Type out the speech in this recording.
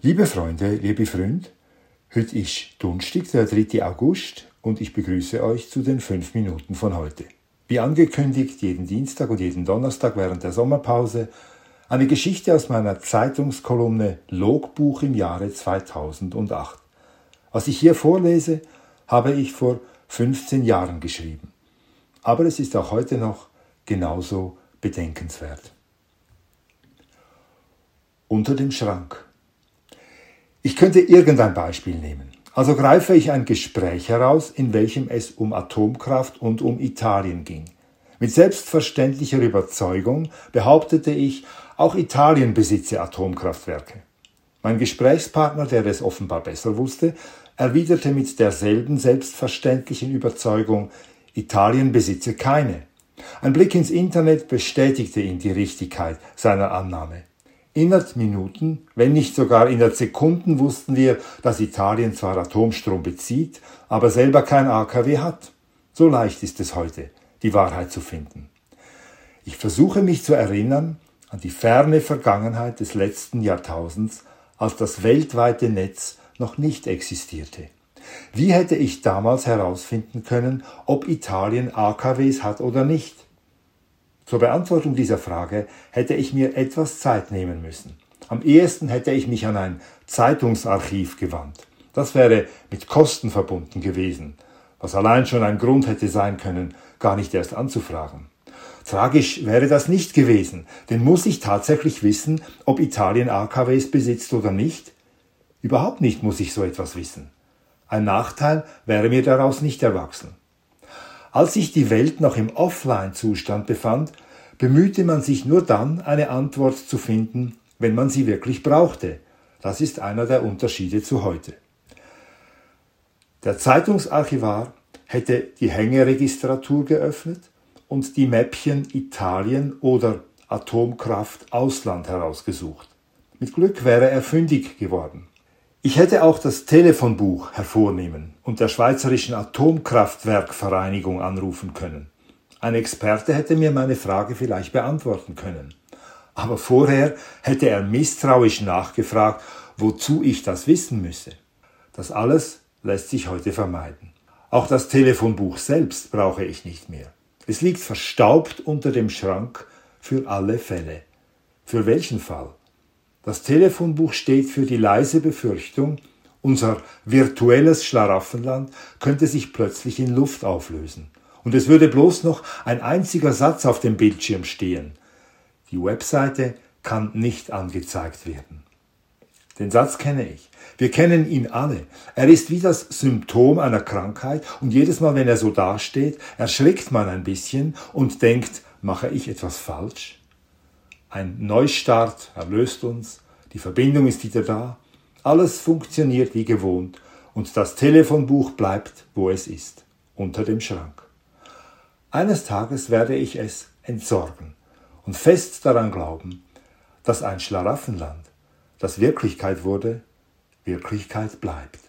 Liebe Freunde, liebe Freunde, heute ist Donnerstag, der 3. August und ich begrüße euch zu den 5 Minuten von heute. Wie angekündigt, jeden Dienstag und jeden Donnerstag während der Sommerpause eine Geschichte aus meiner Zeitungskolumne Logbuch im Jahre 2008. Was ich hier vorlese, habe ich vor 15 Jahren geschrieben. Aber es ist auch heute noch genauso bedenkenswert. Unter dem Schrank. Ich könnte irgendein Beispiel nehmen. Also greife ich ein Gespräch heraus, in welchem es um Atomkraft und um Italien ging. Mit selbstverständlicher Überzeugung behauptete ich, auch Italien besitze Atomkraftwerke. Mein Gesprächspartner, der es offenbar besser wusste, erwiderte mit derselben selbstverständlichen Überzeugung, Italien besitze keine. Ein Blick ins Internet bestätigte ihm die Richtigkeit seiner Annahme. Innerhalb Minuten, wenn nicht sogar innerhalb Sekunden wussten wir, dass Italien zwar Atomstrom bezieht, aber selber kein AKW hat. So leicht ist es heute, die Wahrheit zu finden. Ich versuche mich zu erinnern an die ferne Vergangenheit des letzten Jahrtausends, als das weltweite Netz noch nicht existierte. Wie hätte ich damals herausfinden können, ob Italien AKWs hat oder nicht? Zur Beantwortung dieser Frage hätte ich mir etwas Zeit nehmen müssen. Am ehesten hätte ich mich an ein Zeitungsarchiv gewandt. Das wäre mit Kosten verbunden gewesen, was allein schon ein Grund hätte sein können, gar nicht erst anzufragen. Tragisch wäre das nicht gewesen, denn muss ich tatsächlich wissen, ob Italien AKWs besitzt oder nicht? Überhaupt nicht muss ich so etwas wissen. Ein Nachteil wäre mir daraus nicht erwachsen. Als sich die Welt noch im Offline-Zustand befand, bemühte man sich nur dann, eine Antwort zu finden, wenn man sie wirklich brauchte. Das ist einer der Unterschiede zu heute. Der Zeitungsarchivar hätte die Hängeregistratur geöffnet und die Mäppchen Italien oder Atomkraft Ausland herausgesucht. Mit Glück wäre er fündig geworden. Ich hätte auch das Telefonbuch hervornehmen und der Schweizerischen Atomkraftwerkvereinigung anrufen können. Ein Experte hätte mir meine Frage vielleicht beantworten können. Aber vorher hätte er misstrauisch nachgefragt, wozu ich das wissen müsse. Das alles lässt sich heute vermeiden. Auch das Telefonbuch selbst brauche ich nicht mehr. Es liegt verstaubt unter dem Schrank für alle Fälle. Für welchen Fall? Das Telefonbuch steht für die leise Befürchtung, unser virtuelles Schlaraffenland könnte sich plötzlich in Luft auflösen. Und es würde bloß noch ein einziger Satz auf dem Bildschirm stehen. Die Webseite kann nicht angezeigt werden. Den Satz kenne ich. Wir kennen ihn alle. Er ist wie das Symptom einer Krankheit und jedes Mal, wenn er so dasteht, erschrickt man ein bisschen und denkt, mache ich etwas falsch? Ein Neustart erlöst uns, die Verbindung ist wieder da, alles funktioniert wie gewohnt und das Telefonbuch bleibt, wo es ist, unter dem Schrank. Eines Tages werde ich es entsorgen und fest daran glauben, dass ein Schlaraffenland, das Wirklichkeit wurde, Wirklichkeit bleibt.